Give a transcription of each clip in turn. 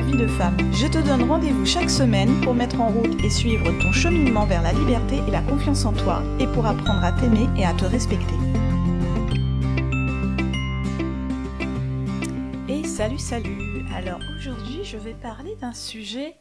vie de femme. Je te donne rendez-vous chaque semaine pour mettre en route et suivre ton cheminement vers la liberté et la confiance en toi et pour apprendre à t'aimer et à te respecter. Et salut salut Alors aujourd'hui je vais parler d'un sujet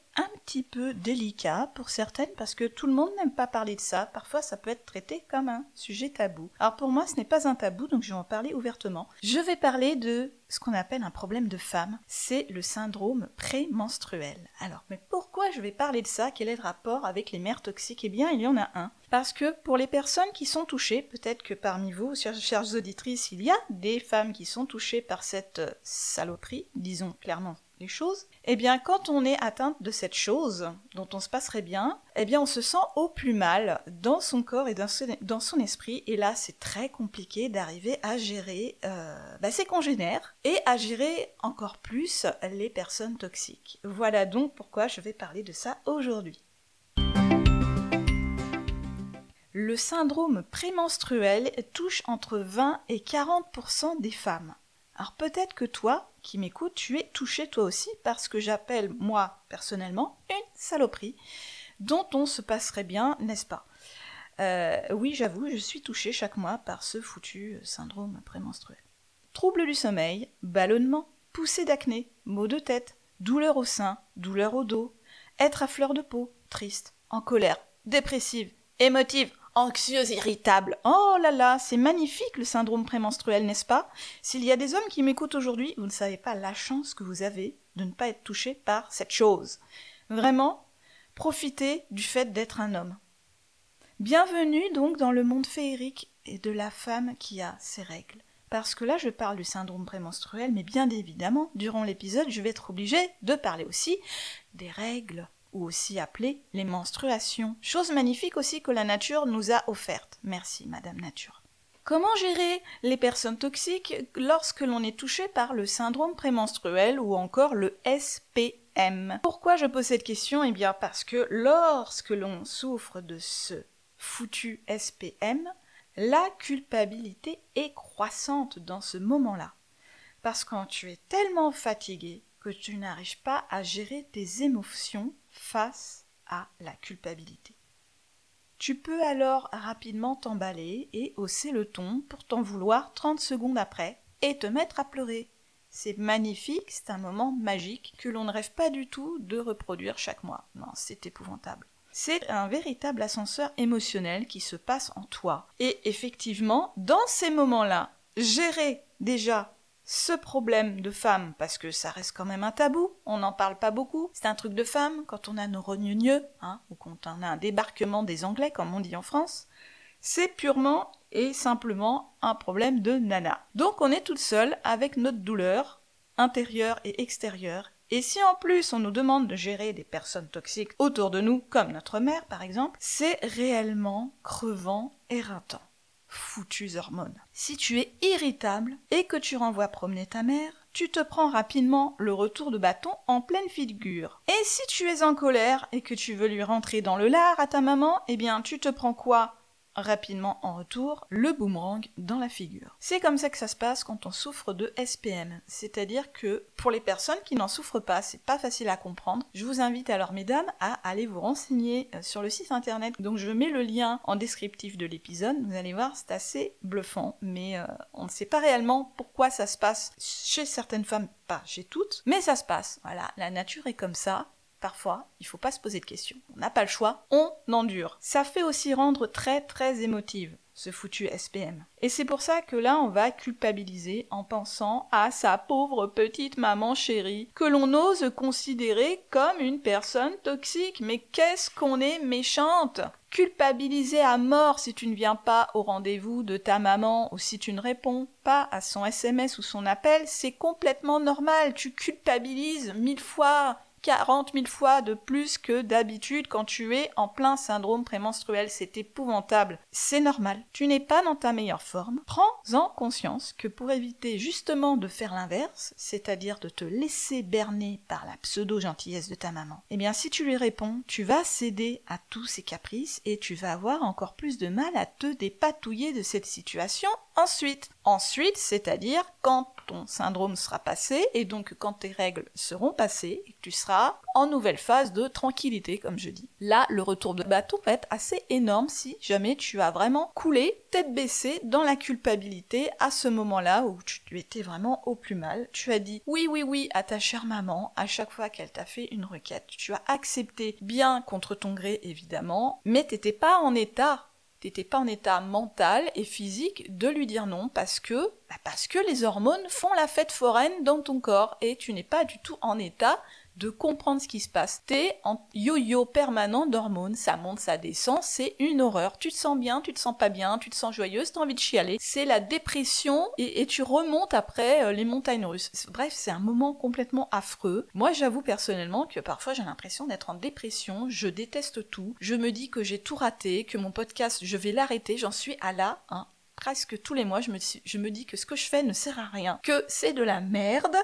petit peu délicat pour certaines parce que tout le monde n'aime pas parler de ça. Parfois, ça peut être traité comme un sujet tabou. Alors pour moi, ce n'est pas un tabou, donc je vais en parler ouvertement. Je vais parler de ce qu'on appelle un problème de femme. C'est le syndrome prémenstruel. Alors, mais pourquoi je vais parler de ça? Quel est le rapport avec les mères toxiques? Eh bien, il y en a un. Parce que pour les personnes qui sont touchées, peut-être que parmi vous, chères auditrices, il y a des femmes qui sont touchées par cette saloperie, disons clairement les choses, eh bien quand on est atteinte de cette chose dont on se passerait bien, eh bien on se sent au plus mal dans son corps et dans son, esprit et là c'est très compliqué d'arriver à gérer euh, bah, ses congénères et à gérer encore plus les personnes toxiques. Voilà donc pourquoi je vais parler de ça aujourd'hui. Le syndrome prémenstruel touche entre 20 et 40% des femmes. Alors peut-être que toi, qui m'écoutes, tu es touché toi aussi par ce que j'appelle, moi, personnellement, une saloperie, dont on se passerait bien, n'est-ce pas? Euh, Oui, j'avoue, je suis touchée chaque mois par ce foutu syndrome prémenstruel. Troubles du sommeil, ballonnement, poussée d'acné, maux de tête, douleur au sein, douleur au dos, être à fleur de peau, triste, en colère, dépressive, émotive, anxieuse, irritable. Oh là là, c'est magnifique le syndrome prémenstruel, n'est-ce pas? S'il y a des hommes qui m'écoutent aujourd'hui, vous ne savez pas la chance que vous avez de ne pas être touché par cette chose. Vraiment, profitez du fait d'être un homme. Bienvenue donc dans le monde féerique et de la femme qui a ses règles. Parce que là, je parle du syndrome prémenstruel, mais bien évidemment, durant l'épisode, je vais être obligée de parler aussi des règles ou aussi appelées les menstruations. Chose magnifique aussi que la nature nous a offerte. Merci, Madame Nature. Comment gérer les personnes toxiques lorsque l'on est touché par le syndrome prémenstruel ou encore le SPM Pourquoi je pose cette question? Eh bien parce que lorsque l'on souffre de ce foutu SPM, la culpabilité est croissante dans ce moment-là. Parce que quand tu es tellement fatigué tu n'arrives pas à gérer tes émotions, face à la culpabilité. Tu peux alors rapidement t'emballer et hausser le ton pour t'en vouloir 30 secondes après et te mettre à pleurer. C'est magnifique, c'est un moment magique que l'on ne rêve pas du tout de reproduire chaque mois. Non, c'est épouvantable. C'est un véritable ascenseur émotionnel qui se passe en toi. Et effectivement, dans ces moments-là, gérer déjà ce problème de femme, parce que ça reste quand même un tabou, on n'en parle pas beaucoup, c'est un truc de femme quand on a nos rogneux, hein, ou quand on a un débarquement des Anglais, comme on dit en France, c'est purement et simplement un problème de nana. Donc on est toute seule avec notre douleur, intérieure et extérieure, et si en plus on nous demande de gérer des personnes toxiques autour de nous, comme notre mère par exemple, c'est réellement crevant, éreintant foutues hormones. Si tu es irritable et que tu renvoies promener ta mère, tu te prends rapidement le retour de bâton en pleine figure. Et si tu es en colère et que tu veux lui rentrer dans le lard à ta maman, eh bien tu te prends quoi? Rapidement en retour le boomerang dans la figure. C'est comme ça que ça se passe quand on souffre de SPM, c'est-à-dire que pour les personnes qui n'en souffrent pas, c'est pas facile à comprendre. Je vous invite alors mesdames à aller vous renseigner euh, sur le site internet. Donc je mets le lien en descriptif de l'épisode. Vous allez voir, c'est assez bluffant, mais euh, on ne sait pas réellement pourquoi ça se passe chez certaines femmes, pas chez toutes, mais ça se passe. Voilà, la nature est comme ça. Parfois, il faut pas se poser de questions. On n'a pas le choix, on endure. Ça fait aussi rendre très très émotive ce foutu SPM. Et c'est pour ça que là, on va culpabiliser en pensant à sa pauvre petite maman chérie, que l'on ose considérer comme une personne toxique. Mais qu'est-ce qu'on est méchante culpabiliser à mort si tu ne viens pas au rendez-vous de ta maman ou si tu ne réponds pas à son SMS ou son appel, c'est complètement normal. Tu culpabilises mille fois 40 000 fois de plus que d'habitude quand tu es en plein syndrome prémenstruel. C'est épouvantable. C'est normal. Tu n'es pas dans ta meilleure forme. Prends-en conscience que pour éviter justement de faire l'inverse, c'est-à-dire de te laisser berner par la pseudo-gentillesse de ta maman, eh bien si tu lui réponds, tu vas céder à tous ses caprices et tu vas avoir encore plus de mal à te dépatouiller de cette situation ensuite. Ensuite, c'est-à-dire quand ton syndrome sera passé et donc quand tes règles seront passées tu seras en nouvelle phase de tranquillité, comme je dis. Là, le retour de bateau va être assez énorme si jamais tu as vraiment coulé tête baissée dans la culpabilité à ce moment-là où tu étais vraiment au plus mal. Tu as dit oui, oui, oui à ta chère maman à chaque fois qu'elle t'a fait une requête. Tu as accepté bien contre ton gré évidemment, mais t'étais pas en état t'étais pas en état mental et physique de lui dire non parce que bah parce que les hormones font la fête foraine dans ton corps et tu n'es pas du tout en état de comprendre ce qui se passe. T'es en yo-yo permanent d'hormones, ça monte, ça descend, c'est une horreur. Tu te sens bien, tu te sens pas bien, tu te sens joyeuse, t'as envie de chialer. C'est la dépression et, tu remontes après euh, les montagnes russes. Bref, c'est un moment complètement affreux. Moi, j'avoue personnellement que parfois j'ai l'impression d'être en dépression, je déteste tout, je me dis que j'ai tout raté, que mon podcast, je vais l'arrêter, j'en suis à là, hein, presque tous les mois, je me, dis que ce que je fais ne sert à rien, que c'est de la merde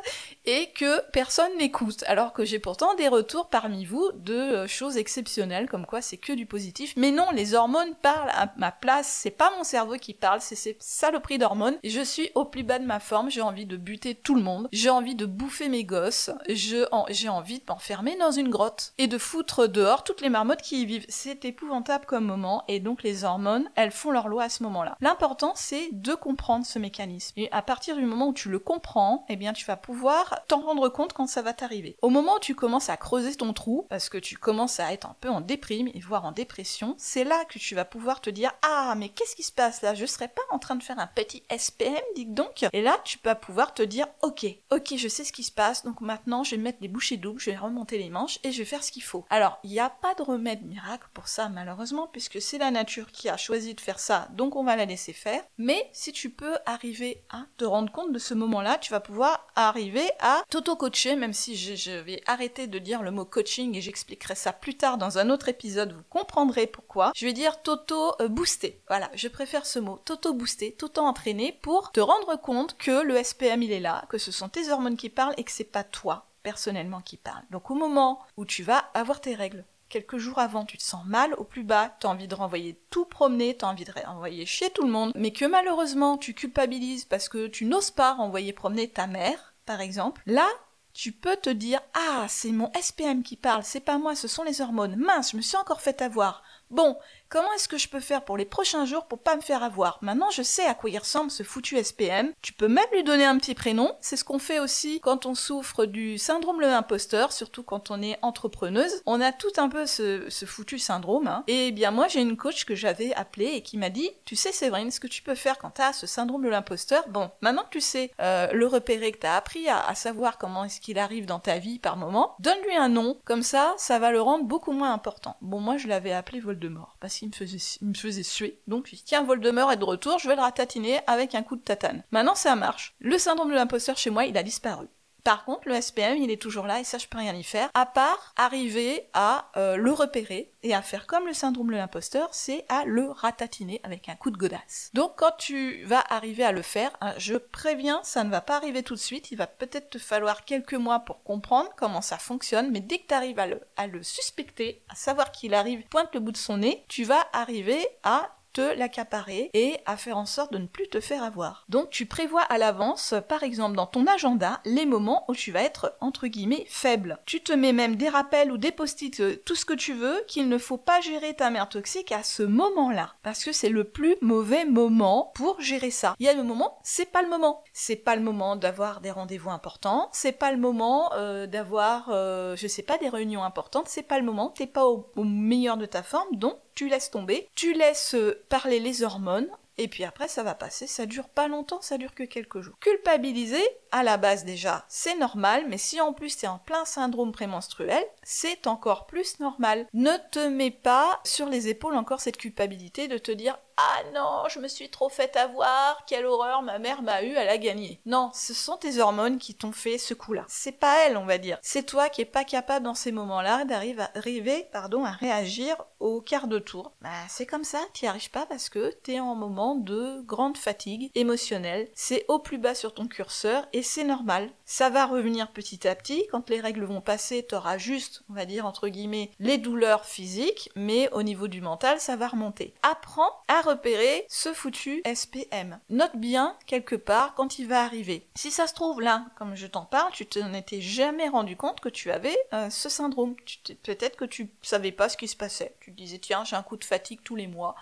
et que personne n'écoute. Alors que j'ai pourtant des retours parmi vous de euh, choses exceptionnelles, comme quoi c'est que du positif. Mais non, les hormones parlent à ma place, c'est pas mon cerveau qui parle, c'est ces saloperies d'hormones. Je suis au plus bas de ma forme, j'ai envie de buter tout le monde, j'ai envie de bouffer mes gosses, j'ai envie de m'enfermer dans une grotte et de foutre dehors toutes les marmottes qui y vivent. C'est épouvantable comme moment et donc les hormones, elles font leur loi à ce moment-là. L'important c'est de comprendre ce mécanisme. Et à partir du moment où tu le comprends, eh bien, tu vas pouvoir t'en rendre compte quand ça va t'arriver. Au moment où tu commences à creuser ton trou, parce que tu commences à être un peu en déprime et voire en dépression, c'est là que tu vas pouvoir te dire ah mais qu'est-ce qui se passe là? Je serais pas en train de faire un petit SPM, dis donc. Et là, tu vas pouvoir te dire ok, ok, je sais ce qui se passe, donc maintenant je vais mettre des bouchées doubles, je vais remonter les manches et je vais faire ce qu'il faut. Alors, il n'y a pas de remède miracle pour ça malheureusement, puisque c'est la nature qui a choisi de faire ça, donc on va la laisser faire. Mais si tu peux arriver à te rendre compte de ce moment-là, tu vas pouvoir arriver à t'auto-coacher, même si je, vais arrêter de dire le mot coaching et j'expliquerai ça plus tard dans un autre épisode, vous comprendrez pourquoi. Je vais dire t'auto-booster. Voilà, je préfère ce mot, t'auto-booster, t'auto-entraîner pour te rendre compte que le SPM il est là, que ce sont tes hormones qui parlent et que c'est pas toi personnellement qui parle. Donc au moment où tu vas avoir tes règles, quelques jours avant, tu te sens mal au plus bas, tu as envie de renvoyer tout promener, tu as envie de renvoyer chier tout le monde, mais que malheureusement tu culpabilises parce que tu n'oses pas renvoyer promener ta mère, par exemple, là, tu peux te dire Ah, c'est mon SPM qui parle, c'est pas moi, ce sont les hormones. Mince, je me suis encore fait avoir. Bon, comment est-ce que je peux faire pour les prochains jours pour pas me faire avoir? Maintenant, je sais à quoi il ressemble ce foutu SPM. Tu peux même lui donner un petit prénom. C'est ce qu'on fait aussi quand on souffre du syndrome le imposteur, surtout quand on est entrepreneuse. On a tout un peu ce, foutu syndrome. Hein. Et bien moi, j'ai une coach que j'avais appelée et qui m'a dit, tu sais Séverine, ce que tu peux faire quand tu as ce syndrome de l'imposteur, bon, maintenant que tu sais euh, le repérer, que tu as appris à, à savoir comment est-ce qu'il arrive dans ta vie par moment, donne-lui un nom. Comme ça, ça va le rendre beaucoup moins important. Bon, moi, je l'avais appelé Vol de mort parce qu'il me faisait, me faisait suer. Donc je dis tiens Voldemort est de retour, je vais le ratatiner avec un coup de tatane. Maintenant ça marche. Le syndrome de l'imposteur chez moi il a disparu. Par contre, le SPM, il est toujours là et ça, je peux rien y faire, à part arriver à euh, le repérer et à faire comme le syndrome de l'imposteur, c'est à le ratatiner avec un coup de godasse. Donc, quand tu vas arriver à le faire, hein, je préviens, ça ne va pas arriver tout de suite, il va peut-être te falloir quelques mois pour comprendre comment ça fonctionne, mais dès que tu arrives à le, à le suspecter, à savoir qu'il arrive, pointe le bout de son nez, tu vas arriver à te l'accaparer et à faire en sorte de ne plus te faire avoir. Donc tu prévois à l'avance, par exemple dans ton agenda, les moments où tu vas être entre guillemets faible. Tu te mets même des rappels ou des post-it, euh, tout ce que tu veux, qu'il ne faut pas gérer ta mère toxique à ce moment-là. Parce que c'est le plus mauvais moment pour gérer ça. Il y a le moment, c'est pas le moment. C'est pas le moment d'avoir des rendez-vous importants, c'est pas le moment euh, d'avoir, euh, je sais pas, des réunions importantes, c'est pas le moment, t'es pas au meilleur de ta forme, donc tu laisses tomber, tu laisses parler les hormones, et puis après ça va passer, ça dure pas longtemps, ça dure que quelques jours. Culpabiliser, à la base déjà, c'est normal, mais si en plus tu es en plein syndrome prémenstruel, c'est encore plus normal. Ne te mets pas sur les épaules encore cette culpabilité de te dire ah non, je me suis trop fait avoir, quelle horreur, ma mère m'a eu, elle a gagné. Non, ce sont tes hormones qui t'ont fait ce coup-là. C'est pas elle, on va dire. C'est toi qui es pas capable dans ces moments-là d'arriver, pardon, à réagir au quart de tour. Bah, c'est comme ça, t'y arrives pas parce que t'es en moment de grande fatigue émotionnelle. C'est au plus bas sur ton curseur et c'est normal. Ça va revenir petit à petit. Quand les règles vont passer, t'auras juste, on va dire, entre guillemets, les douleurs physiques, mais au niveau du mental, ça va remonter. Apprends à repérer ce foutu SPM. Note bien quelque part quand il va arriver. Si ça se trouve là, comme je t'en parle, tu t'en étais jamais rendu compte que tu avais euh, ce syndrome. Peut-être que tu savais pas ce qui se passait. Tu te disais tiens j'ai un coup de fatigue tous les mois.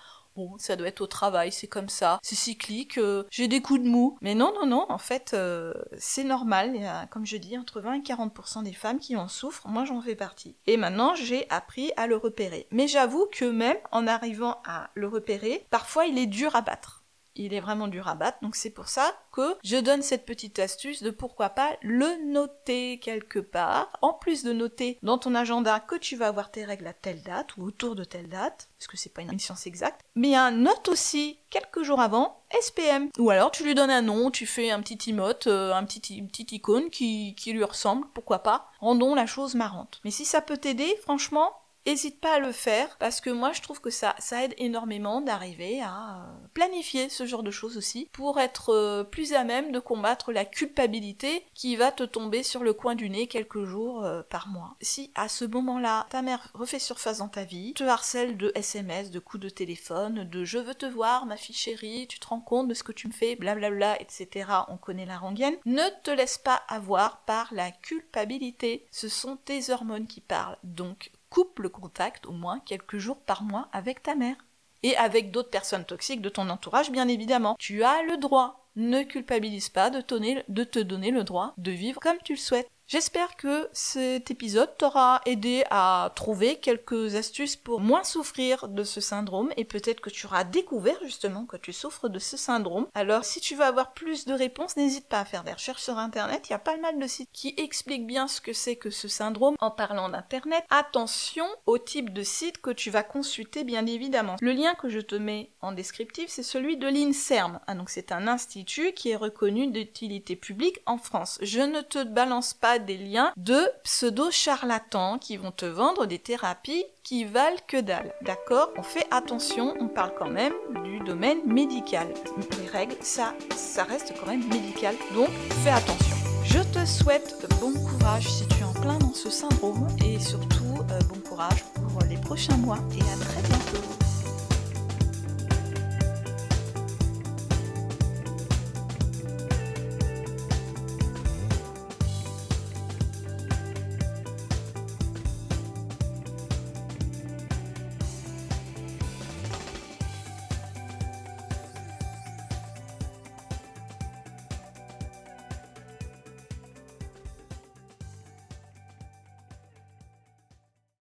Ça doit être au travail, c'est comme ça, c'est cyclique, euh, j'ai des coups de mou. Mais non, non, non, en fait, euh, c'est normal. Comme je dis, entre 20 et 40% des femmes qui en souffrent. Moi, j'en fais partie. Et maintenant, j'ai appris à le repérer. Mais j'avoue que même en arrivant à le repérer, parfois, il est dur à battre il est vraiment dur à battre. Donc c'est pour ça que je donne cette petite astuce de pourquoi pas le noter quelque part. En plus de noter dans ton agenda que tu vas avoir tes règles à telle date ou autour de telle date, parce que c'est pas une science exacte, mais un note aussi quelques jours avant SPM. Ou alors tu lui donnes un nom, tu fais un petit emote, euh, un petit, icône qui lui ressemble, pourquoi pas. Rendons la chose marrante. Mais si ça peut t'aider, franchement, Hésite pas à le faire parce que moi je trouve que ça, aide énormément d'arriver à euh, planifier ce genre de choses aussi pour être euh, plus à même de combattre la culpabilité qui va te tomber sur le coin du nez quelques jours euh, par mois. Si à ce moment-là ta mère refait surface dans ta vie, te harcèle de SMS, de coups de téléphone, de je veux te voir ma fille chérie, tu te rends compte de ce que tu me fais, blablabla, etc. On connaît la rengaine. Ne te laisse pas avoir par la culpabilité. Ce sont tes hormones qui parlent. Donc coupe le contact au moins quelques jours par mois avec ta mère. Et avec d'autres personnes toxiques de ton entourage, bien évidemment. Tu as le droit. Ne culpabilise pas de, te donner le droit de vivre comme tu le souhaites. J'espère que cet épisode t'aura aidé à trouver quelques astuces pour moins souffrir de ce syndrome et peut-être que tu auras découvert justement que tu souffres de ce syndrome. Alors si tu veux avoir plus de réponses, n'hésite pas à faire des recherches sur internet, il y a pas mal de sites qui expliquent bien ce que c'est que ce syndrome en parlant d'internet. Attention au type de site que tu vas consulter bien évidemment. Le lien que je te mets en descriptif, c'est celui de l'INSERM. Ah, donc c'est un institut qui est reconnu d'utilité publique en France. Je ne te balance pas des liens de pseudo-charlatans qui vont te vendre des thérapies qui valent que dalle. D'accord? On fait attention, on parle quand même du domaine médical. Les règles, ça, ça reste quand même médical. Donc, fais attention. Je te souhaite bon courage si tu es en plein dans ce syndrome et surtout euh, bon courage pour les prochains mois et à très bientôt.